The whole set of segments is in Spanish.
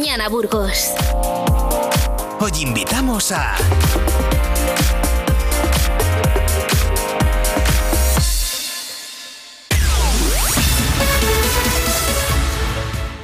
Mañana Burgos. Hoy invitamos a...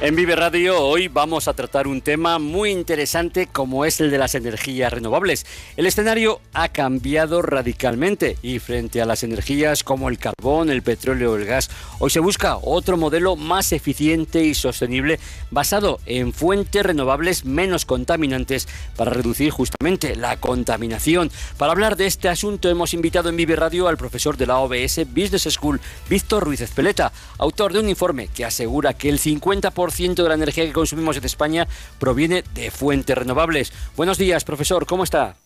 En Vive Radio hoy vamos a tratar un tema muy interesante como es el de las energías renovables. El escenario ha cambiado radicalmente y frente a las energías como el carbón, el petróleo o el gas, hoy se busca otro modelo más eficiente y sostenible basado en fuentes renovables menos contaminantes para reducir justamente la contaminación. Para hablar de este asunto hemos invitado en Vive Radio al profesor de la OBS Business School, Víctor Ruiz Espeleta, autor de un informe que asegura que el 50% de la energía que consumimos en España proviene de fuentes renovables. Buenos días, profesor, ¿cómo está?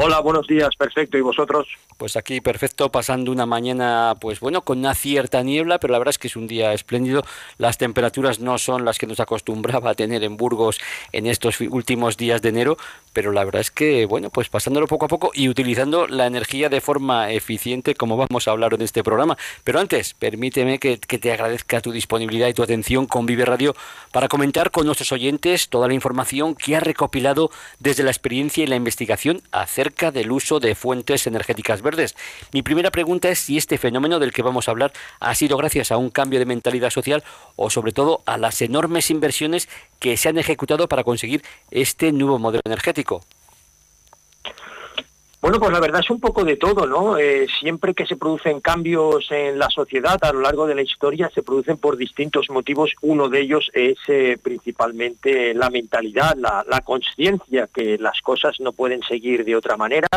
Hola, buenos días, perfecto. ¿Y vosotros? Pues aquí perfecto, pasando una mañana, pues bueno, con una cierta niebla, pero la verdad es que es un día espléndido. Las temperaturas no son las que nos acostumbraba a tener en Burgos en estos últimos días de enero, pero la verdad es que, bueno, pues pasándolo poco a poco y utilizando la energía de forma eficiente, como vamos a hablar en este programa. Pero antes, permíteme que, te agradezca tu disponibilidad y tu atención con Vive Radio para comentar con nuestros oyentes toda la información que ha recopilado desde la experiencia y la investigación acerca del uso de fuentes energéticas verdes. Mi primera pregunta es si este fenómeno del que vamos a hablar ha sido gracias a un cambio de mentalidad social o sobre todo a las enormes inversiones que se han ejecutado para conseguir este nuevo modelo energético. Bueno, pues la verdad es un poco de todo, ¿no? Eh, siempre que se producen cambios en la sociedad a lo largo de la historia se producen por distintos motivos. Uno de ellos es eh, principalmente la mentalidad, la, la conciencia que las cosas no pueden seguir de otra manera.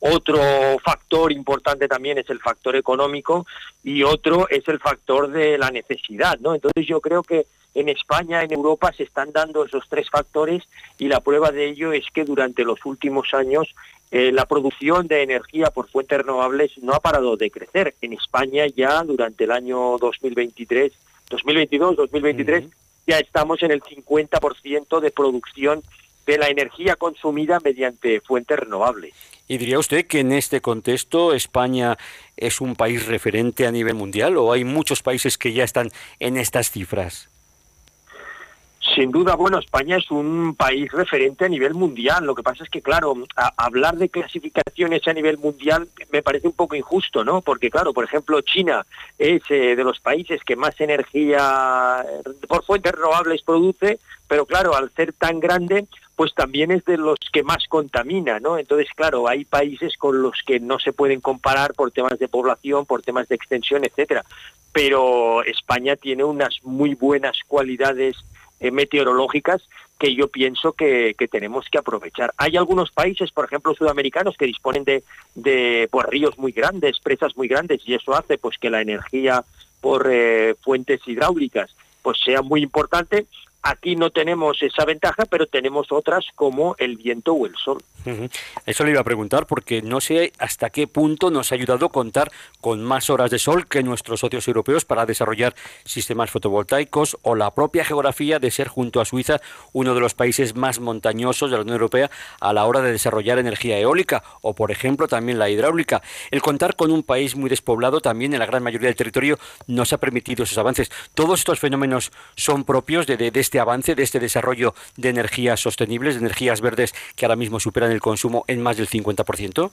Otro factor importante también es el factor económico y otro es el factor de la necesidad, ¿no? Entonces yo creo que en España, en Europa, se están dando esos tres factores y la prueba de ello es que durante los últimos años eh, la producción de energía por fuentes renovables no ha parado de crecer. En España ya durante el año 2023, 2022, 2023, ya estamos en el 50% de producción de la energía consumida mediante fuentes renovables. ¿Y diría usted que en este contexto España es un país referente a nivel mundial o hay muchos países que ya están en estas cifras? Sin duda, bueno, España es un país referente a nivel mundial. Lo que pasa es que, claro, hablar de clasificaciones a nivel mundial me parece un poco injusto, ¿no? Porque, claro, por ejemplo, China es eh, de los países que más energía por fuentes renovables produce, pero claro, al ser tan grande, pues también es de los que más contamina, ¿no? Entonces, claro, hay países con los que no se pueden comparar por temas de población, por temas de extensión, etcétera. Pero España tiene unas muy buenas cualidades eh, meteorológicas que yo pienso que, tenemos que aprovechar. Hay algunos países, por ejemplo, sudamericanos, que disponen de, de pues, ríos muy grandes, presas muy grandes, y eso hace pues que la energía por eh, fuentes hidráulicas pues sea muy importante Aquí no tenemos esa ventaja, pero tenemos otras como el viento o el sol. Eso le iba a preguntar porque no sé hasta qué punto nos ha ayudado contar con más horas de sol que nuestros socios europeos para desarrollar sistemas fotovoltaicos o la propia geografía de ser junto a Suiza uno de los países más montañosos de la Unión Europea a la hora de desarrollar energía eólica o por ejemplo también la hidráulica. El contar con un país muy despoblado también en la gran mayoría del territorio nos ha permitido esos avances. Todos estos fenómenos son propios de, de, este este avance, de este desarrollo de energías sostenibles, de energías verdes que ahora mismo superan el consumo en más del 50%?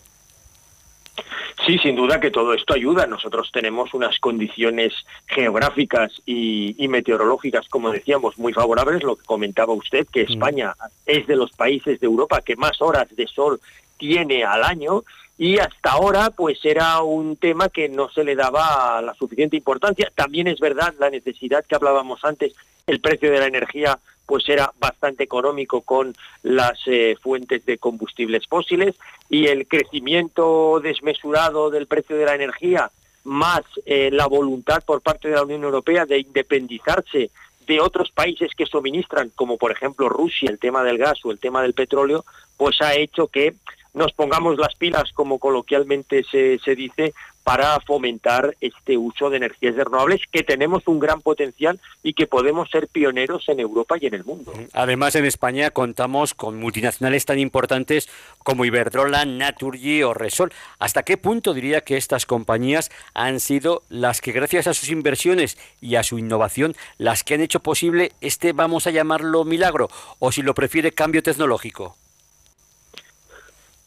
Sí, sin duda que todo esto ayuda. Nosotros tenemos unas condiciones geográficas y, meteorológicas, como decíamos, muy favorables. Lo que comentaba usted, que mm. España es de los países de Europa que más horas de sol tiene al año y hasta ahora pues era un tema que no se le daba la suficiente importancia. También es verdad la necesidad que hablábamos antes, el precio de la energía pues era bastante económico con las eh, fuentes de combustibles fósiles y el crecimiento desmesurado del precio de la energía más eh, la voluntad por parte de la Unión Europea de independizarse de otros países que suministran, como por ejemplo Rusia, el tema del gas o el tema del petróleo, pues ha hecho que nos pongamos las pilas, como coloquialmente se, se dice, para fomentar este uso de energías renovables, que tenemos un gran potencial y que podemos ser pioneros en Europa y en el mundo. Además, en España contamos con multinacionales tan importantes como Iberdrola, Naturgy o Resol. ¿Hasta qué punto diría que estas compañías han sido las que, gracias a sus inversiones y a su innovación, las que han hecho posible este, vamos a llamarlo, milagro, o si lo prefiere, cambio tecnológico?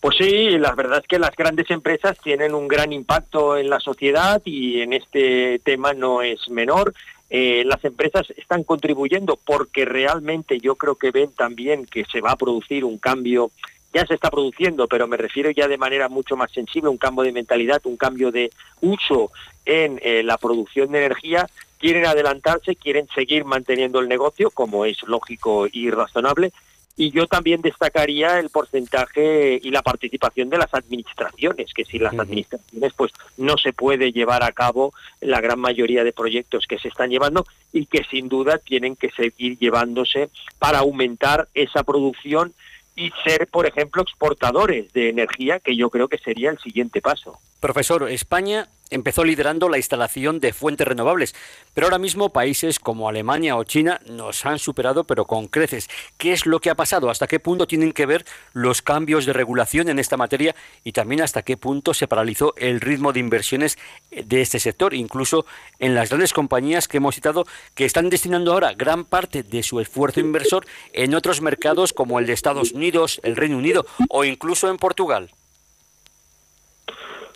Pues sí, la verdad es que las grandes empresas tienen un gran impacto en la sociedad y en este tema no es menor. Eh, las empresas están contribuyendo porque realmente yo creo que ven también que se va a producir un cambio, ya se está produciendo, pero me refiero ya de manera mucho más sensible, un cambio de mentalidad, un cambio de uso en eh, la producción de energía, quieren adelantarse, quieren seguir manteniendo el negocio, como es lógico y razonable, y yo también destacaría el porcentaje y la participación de las administraciones, que sin las administraciones pues no se puede llevar a cabo la gran mayoría de proyectos que se están llevando y que sin duda tienen que seguir llevándose para aumentar esa producción y ser, por ejemplo, exportadores de energía, que yo creo que sería el siguiente paso. Profesor, España empezó liderando la instalación de fuentes renovables, pero ahora mismo países como Alemania o China nos han superado, pero con creces. ¿Qué es lo que ha pasado? ¿Hasta qué punto tienen que ver los cambios de regulación en esta materia y también hasta qué punto se paralizó el ritmo de inversiones de este sector, incluso en las grandes compañías que hemos citado, que están destinando ahora gran parte de su esfuerzo inversor en otros mercados como el de Estados Unidos, el Reino Unido o incluso en Portugal?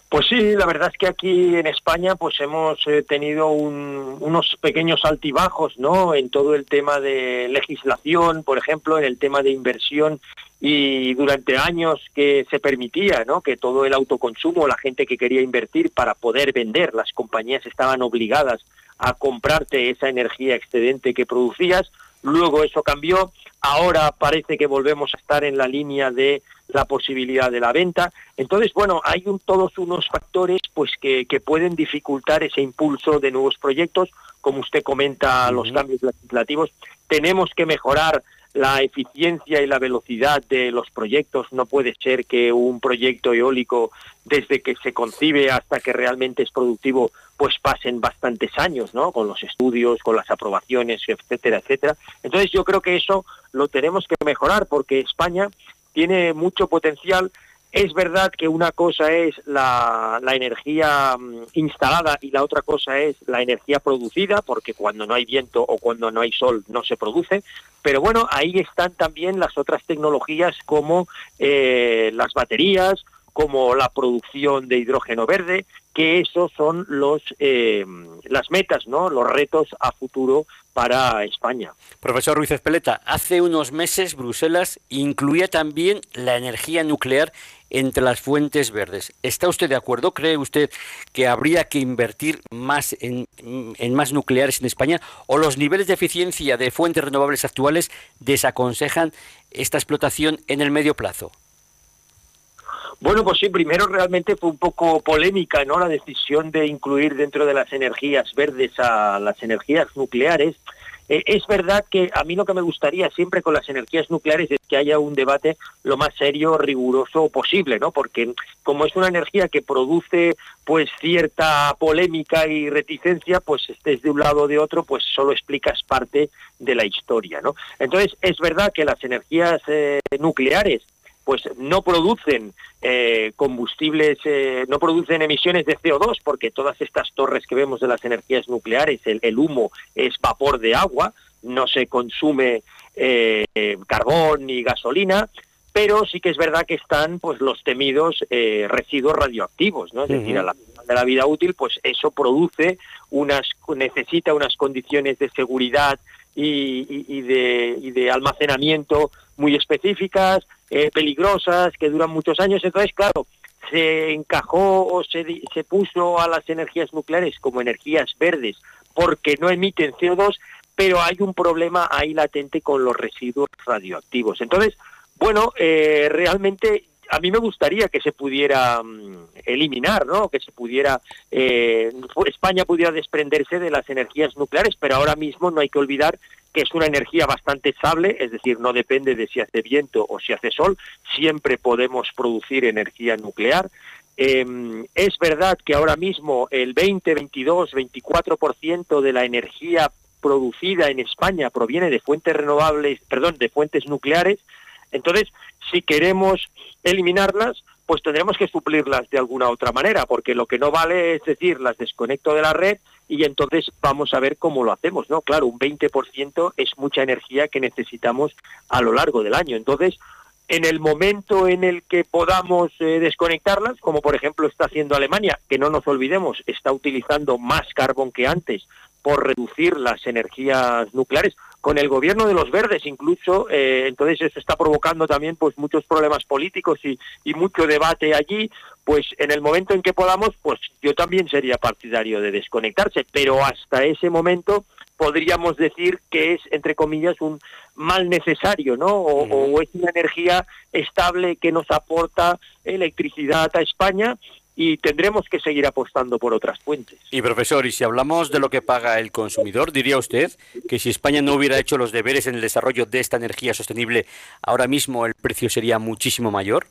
Pues sí, la verdad es que aquí en España pues hemos eh, tenido unos pequeños altibajos, ¿no? En todo el tema de legislación, por ejemplo, en el tema de inversión y durante años que se permitía, ¿no? Que todo el autoconsumo, la gente que quería invertir para poder vender, las compañías estaban obligadas a comprarte esa energía excedente que producías. Luego eso cambió. Ahora parece que volvemos a estar en la línea de la posibilidad de la venta. Entonces, bueno, hay un, todos unos factores pues que, que, pueden dificultar ese impulso de nuevos proyectos, como usted comenta, los cambios legislativos. Tenemos que mejorar la eficiencia y la velocidad de los proyectos. No puede ser que un proyecto eólico, desde que se concibe hasta que realmente es productivo, pues pasen bastantes años, ¿no? Con los estudios, con las aprobaciones, etcétera, etcétera. Entonces yo creo que eso lo tenemos que mejorar porque España tiene mucho potencial. Es verdad que una cosa es la, energía mm, instalada y la otra cosa es la energía producida, porque cuando no hay viento o cuando no hay sol no se produce. Pero bueno, ahí están también las otras tecnologías como eh, las baterías, como la producción de hidrógeno verde, que esos son los eh, las metas, ¿no? Los retos a futuro para España. Profesor Ruiz Espeleta, hace unos meses Bruselas incluía también la energía nuclear entre las fuentes verdes. ¿Está usted de acuerdo? ¿Cree usted que habría que invertir más en, en, más nucleares en España o los niveles de eficiencia de fuentes renovables actuales desaconsejan esta explotación en el medio plazo? Bueno, pues sí, primero realmente fue un poco polémica, ¿no? La decisión de incluir dentro de las energías verdes a las energías nucleares. Eh, es verdad que a mí lo que me gustaría siempre con las energías nucleares es que haya un debate lo más serio, riguroso posible, ¿no? Porque como es una energía que produce pues cierta polémica y reticencia, pues estés de un lado o de otro, pues solo explicas parte de la historia, ¿no? Entonces, es verdad que las energías eh, nucleares pues no producen eh, combustibles, eh, no producen emisiones de CO2, porque todas estas torres que vemos de las energías nucleares, el, humo es vapor de agua, no se consume eh, carbón ni gasolina, pero sí que es verdad que están pues los temidos residuos radioactivos, ¿no? Es decir, a la de la vida útil, pues eso produce unas, necesita unas condiciones de seguridad y, de, y de almacenamiento muy específicas, eh, peligrosas, que duran muchos años. Entonces, claro, se encajó o se, se puso a las energías nucleares como energías verdes porque no emiten CO2, pero hay un problema ahí latente con los residuos radioactivos. Entonces, bueno, eh, realmente a mí me gustaría que se pudiera mm, eliminar, ¿no? Que se pudiera eh, España pudiera desprenderse de las energías nucleares, pero ahora mismo no hay que olvidar que es una energía bastante estable, es decir, no depende de si hace viento o si hace sol, siempre podemos producir energía nuclear Em, es verdad que ahora mismo el 20, 22, 24% de la energía producida en España proviene de fuentes renovables, perdón, de fuentes nucleares. Entonces, si queremos eliminarlas, pues tendremos que suplirlas de alguna otra manera, porque lo que no vale es decir, las desconecto de la red y entonces vamos a ver cómo lo hacemos, ¿no? Claro, un 20% es mucha energía que necesitamos a lo largo del año. Entonces, en el momento en el que podamos eh, desconectarlas, como por ejemplo está haciendo Alemania, que no nos olvidemos, está utilizando más carbón que antes por reducir las energías nucleares, con el gobierno de los verdes incluso, eh, entonces eso está provocando también pues muchos problemas políticos y, y mucho debate allí, pues en el momento en que podamos, pues yo también sería partidario de desconectarse, pero hasta ese momento podríamos decir que es, entre comillas, un mal necesario, ¿no? O, es una energía estable que nos aporta electricidad a España y tendremos que seguir apostando por otras fuentes. Y profesor, y si hablamos de lo que paga el consumidor, diría usted que si España no hubiera hecho los deberes en el desarrollo de esta energía sostenible, ahora mismo el precio sería muchísimo mayor.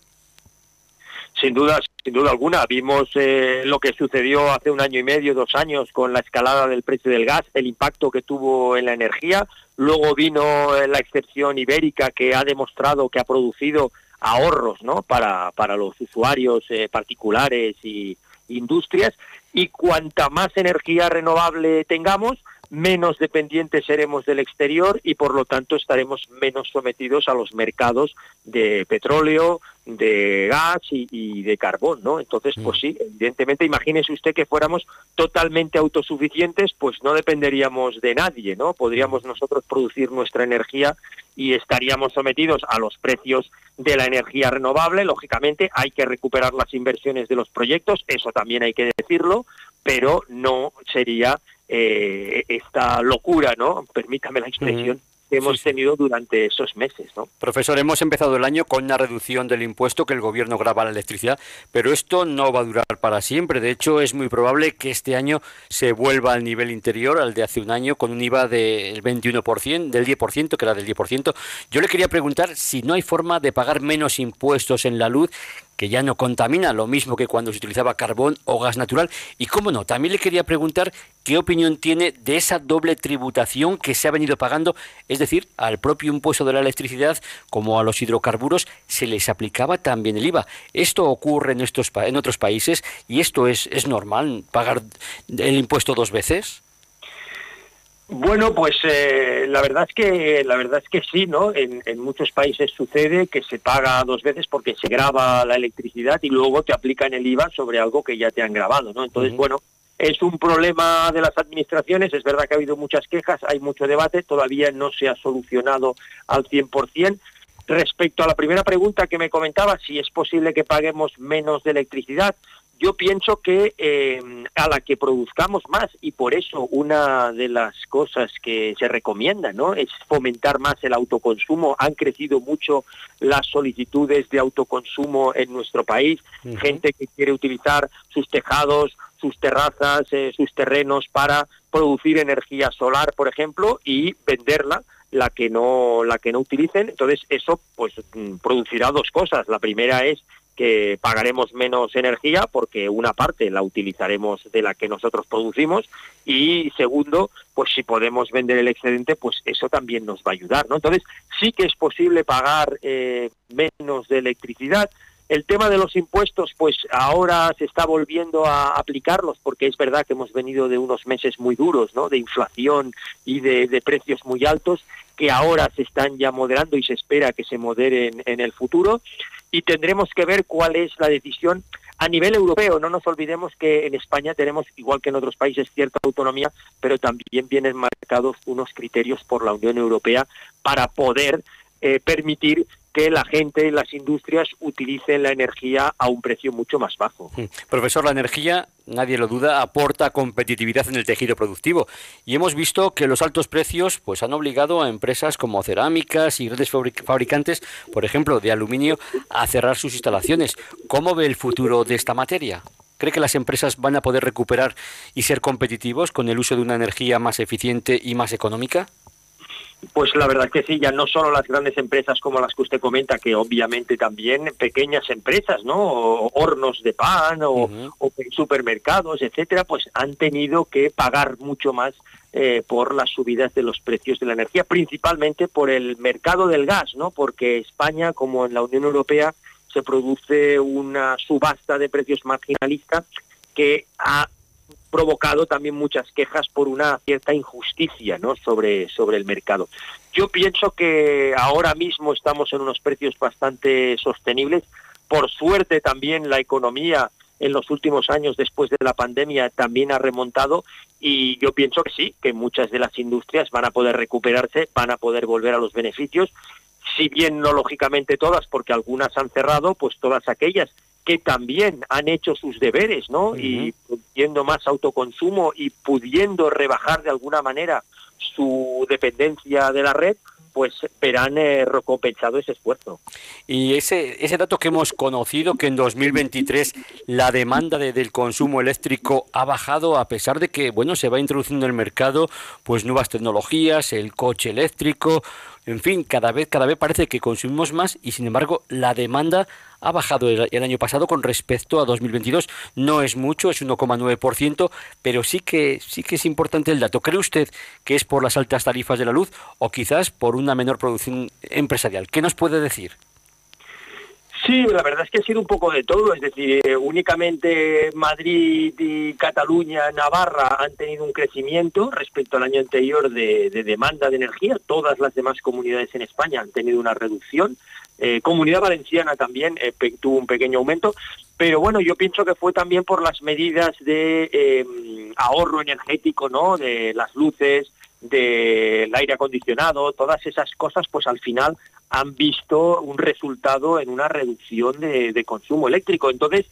Sin duda, sin duda alguna. Vimos eh, lo que sucedió hace un año y medio, dos años, con la escalada del precio del gas, el impacto que tuvo en la energía. Luego vino eh, la excepción ibérica que ha demostrado que ha producido ahorros ¿no? para, para los usuarios eh, particulares y industrias. Y cuanta más energía renovable tengamos, menos dependientes seremos del exterior y por lo tanto estaremos menos sometidos a los mercados de petróleo, de gas y, de carbón, ¿no? Entonces, pues mm. sí, evidentemente, imagínese usted que fuéramos totalmente autosuficientes, pues no dependeríamos de nadie, ¿no? Podríamos mm. nosotros producir nuestra energía y estaríamos sometidos a los precios de la energía renovable. Lógicamente, hay que recuperar las inversiones de los proyectos, eso también hay que decirlo, pero no sería eh, esta locura, ¿no? Permítame la expresión. Que hemos tenido durante esos meses. ¿no? Profesor, hemos empezado el año con una reducción del impuesto que el gobierno graba a la electricidad, pero esto no va a durar para siempre. De hecho, es muy probable que este año se vuelva al nivel interior, al de hace un año, con un IVA del 21%, del 10%, que era del 10%. Yo le quería preguntar si no hay forma de pagar menos impuestos en la luz que ya no contamina, lo mismo que cuando se utilizaba carbón o gas natural. Y cómo no, también le quería preguntar qué opinión tiene de esa doble tributación que se ha venido pagando, es decir, al propio impuesto de la electricidad como a los hidrocarburos se les aplicaba también el IVA. Esto ocurre en, estos, en otros países y esto es, es normal, pagar el impuesto dos veces. Bueno, pues eh, la verdad es que la verdad es que sí, ¿no? En, muchos países sucede que se paga dos veces porque se graba la electricidad y luego te aplican el IVA sobre algo que ya te han grabado, ¿no? Entonces, bueno, es un problema de las administraciones. Es verdad que ha habido muchas quejas, hay mucho debate, todavía no se ha solucionado al 100%. Respecto a la primera pregunta que me comentaba, si es posible que paguemos menos de electricidad, yo pienso que eh, a la que produzcamos más y por eso una de las cosas que se recomienda no es fomentar más el autoconsumo. Han crecido mucho las solicitudes de autoconsumo en nuestro país. Gente que quiere utilizar sus tejados sus terrazas eh, sus terrenos para producir energía solar por ejemplo y venderla la que no la que no utilicen. Entonces eso pues mm, producirá dos cosas. La primera es que pagaremos menos energía porque una parte la utilizaremos de la que nosotros producimos y segundo, pues si podemos vender el excedente, pues eso también nos va a ayudar, ¿no? Entonces sí que es posible pagar eh, menos de electricidad. El tema de los impuestos, pues ahora se está volviendo a aplicarlos porque es verdad que hemos venido de unos meses muy duros, ¿no? De inflación y de, de precios muy altos que ahora se están ya moderando y se espera que se moderen en el futuro y tendremos que ver cuál es la decisión a nivel europeo. No nos olvidemos que en España tenemos, igual que en otros países, cierta autonomía, pero también vienen marcados unos criterios por la Unión Europea para poder eh, permitir que la gente y las industrias utilicen la energía a un precio mucho más bajo. Mm. Profesor, la energía, nadie lo duda, aporta competitividad en el tejido productivo y hemos visto que los altos precios pues han obligado a empresas como cerámicas y grandes fabricantes, por ejemplo, de aluminio, a cerrar sus instalaciones. ¿Cómo ve el futuro de esta materia? ¿Cree que las empresas van a poder recuperar y ser competitivos con el uso de una energía más eficiente y más económica? Pues la verdad que sí, ya no solo las grandes empresas como las que usted comenta, que obviamente también pequeñas empresas, ¿no? hornos de pan o, supermercados, etcétera, pues han tenido que pagar mucho más eh, por las subidas de los precios de la energía, principalmente por el mercado del gas, ¿no? Porque España, como en la Unión Europea, se produce una subasta de precios marginalista que ha provocado también muchas quejas por una cierta injusticia ¿no? sobre, sobre el mercado. Yo pienso que ahora mismo estamos en unos precios bastante sostenibles. Por suerte también la economía en los últimos años después de la pandemia también ha remontado y yo pienso que sí, que muchas de las industrias van a poder recuperarse, van a poder volver a los beneficios, si bien no lógicamente todas, porque algunas han cerrado, pues todas aquellas que también han hecho sus deberes, ¿no? Y pudiendo más autoconsumo y pudiendo rebajar de alguna manera su dependencia de la red, pues verán eh, recompensado ese esfuerzo. Y ese, ese dato que hemos conocido, que en 2023 la demanda del consumo eléctrico ha bajado a pesar de que, bueno, se va introduciendo en el mercado pues nuevas tecnologías, el coche eléctrico, en fin, cada vez, cada vez parece que consumimos más y sin embargo la demanda ha bajado el, año pasado con respecto a 2022. No es mucho, es 1,9%, pero sí que, sí que es importante el dato. ¿Cree usted que es por las altas tarifas de la luz o quizás por una menor producción empresarial? ¿Qué nos puede decir? Sí, la verdad es que ha sido un poco de todo, es decir, eh, únicamente Madrid y Cataluña, Navarra han tenido un crecimiento respecto al año anterior de, demanda de energía, todas las demás comunidades en España han tenido una reducción, eh, Comunidad Valenciana también eh, tuvo un pequeño aumento, pero bueno, yo pienso que fue también por las medidas de em, ahorro energético, ¿no? De las luces, del aire acondicionado, todas esas cosas, pues al final han visto un resultado en una reducción de, consumo eléctrico. Entonces,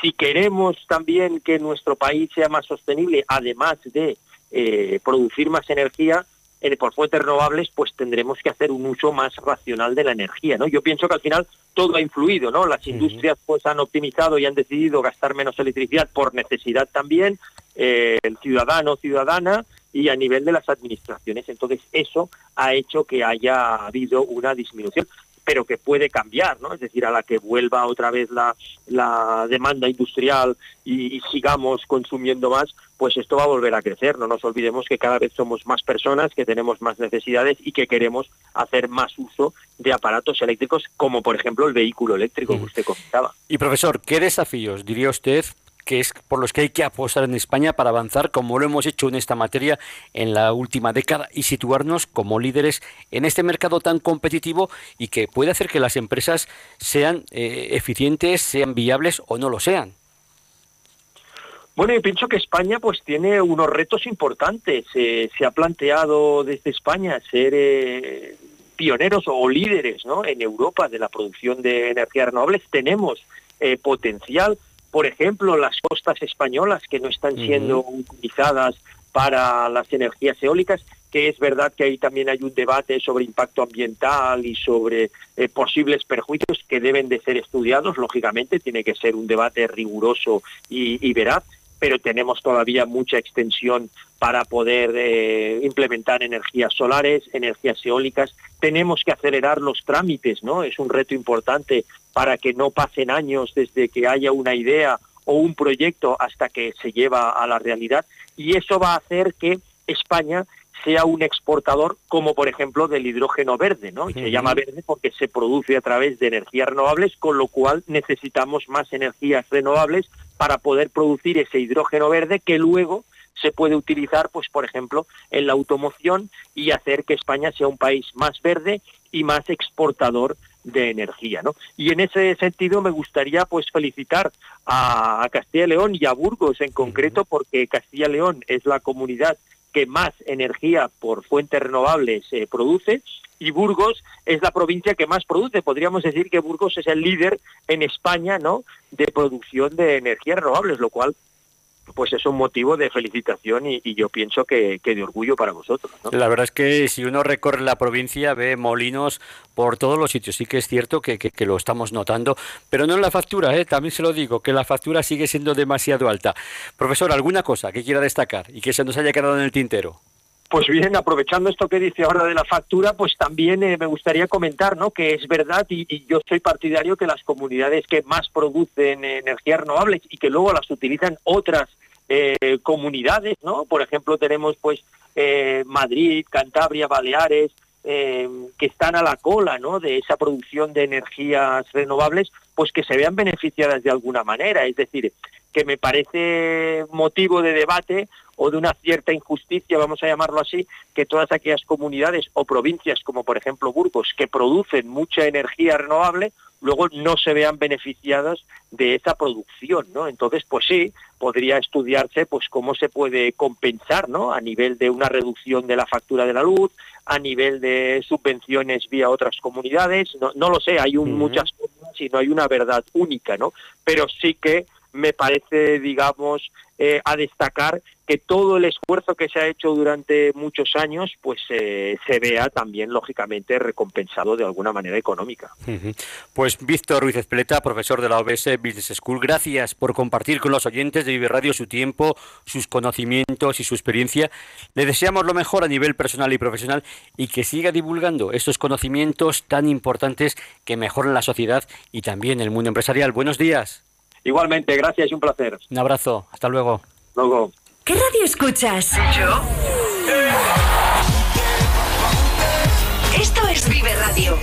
si queremos también que nuestro país sea más sostenible, además de eh, producir más energía eh, por fuentes renovables, pues tendremos que hacer un uso más racional de la energía, ¿no? Yo pienso que al final todo ha influido, ¿no? Las industrias pues han optimizado y han decidido gastar menos electricidad por necesidad también, eh, el ciudadano ciudadana y a nivel de las administraciones. Entonces, eso ha hecho que haya habido una disminución pero que puede cambiar, ¿no? Es decir, a la que vuelva otra vez la, la demanda industrial y, sigamos consumiendo más, pues esto va a volver a crecer. No nos olvidemos que cada vez somos más personas, que tenemos más necesidades y que queremos hacer más uso de aparatos eléctricos, como por ejemplo el vehículo eléctrico que usted comentaba. Y profesor, ¿qué desafíos diría usted que es por los que hay que apostar en España para avanzar como lo hemos hecho en esta materia en la última década y situarnos como líderes en este mercado tan competitivo y que puede hacer que las empresas sean eh, eficientes, sean viables o no lo sean. Bueno, yo pienso que España pues tiene unos retos importantes. se ha planteado desde España ser eh, pioneros o líderes ¿no? en Europa de la producción de energías renovables. Tenemos eh, potencial por ejemplo, las costas españolas que no están siendo utilizadas para las energías eólicas, que es verdad que ahí también hay un debate sobre impacto ambiental y sobre eh, posibles perjuicios que deben de ser estudiados, lógicamente, tiene que ser un debate riguroso y veraz, pero tenemos todavía mucha extensión para poder eh, implementar energías solares, energías eólicas. Tenemos que acelerar los trámites, ¿no? Es un reto importante para que no pasen años desde que haya una idea o un proyecto hasta que se lleva a la realidad y eso va a hacer que España sea un exportador como por ejemplo del hidrógeno verde, ¿no? Y se llama verde porque se produce a través de energías renovables, con lo cual necesitamos más energías renovables para poder producir ese hidrógeno verde que luego se puede utilizar, pues por ejemplo, en la automoción y hacer que España sea un país más verde y más exportador de energía, ¿no? Y en ese sentido me gustaría pues felicitar a, Castilla y León y a Burgos en concreto porque Castilla y León es la comunidad que más energía por fuentes renovables eh, produce y Burgos es la provincia que más produce. Podríamos decir que Burgos es el líder en España, ¿no? De producción de energías renovables, lo cual pues es un motivo de felicitación y, yo pienso que, de orgullo para vosotros. La verdad es que si uno recorre la provincia ve molinos por todos los sitios. Sí que es cierto que, que, lo estamos notando, pero no en la factura, ¿eh? también se lo digo, que la factura sigue siendo demasiado alta. Profesor, ¿alguna cosa que quiera destacar y que se nos haya quedado en el tintero? Pues bien, aprovechando esto que dice ahora de la factura, pues también eh, me gustaría comentar ¿no? que es verdad y, yo soy partidario que las comunidades que más producen energías renovables y que luego las utilizan otras eh, comunidades, ¿no? Por ejemplo, tenemos pues eh, Madrid, Cantabria, Baleares, que están a la cola ¿no? de esa producción de energías renovables, pues que se vean beneficiadas de alguna manera. Es decir, que me parece motivo de debate o de una cierta injusticia, vamos a llamarlo así, que todas aquellas comunidades o provincias, como por ejemplo Burgos, que producen mucha energía renovable, luego no se vean beneficiadas de esa producción, ¿no? Entonces, pues sí, podría estudiarse pues cómo se puede compensar, ¿no? A nivel de una reducción de la factura de la luz, a nivel de subvenciones vía otras comunidades, no, no lo sé, hay muchas cosas y no hay una verdad única, ¿no? Pero sí que me parece, digamos, eh, a destacar que todo el esfuerzo que se ha hecho durante muchos años, pues eh, se vea también, lógicamente, recompensado de alguna manera económica. Pues Víctor Ruiz Espleta, profesor de la OBS Business School, gracias por compartir con los oyentes de Vive Radio su tiempo, sus conocimientos y su experiencia. Le deseamos lo mejor a nivel personal y profesional y que siga divulgando estos conocimientos tan importantes que mejoran la sociedad y también el mundo empresarial. Buenos días. Igualmente, gracias y un placer. Un abrazo, hasta luego. Luego. ¿Qué radio escuchas? Yo. Esto es Vive Radio.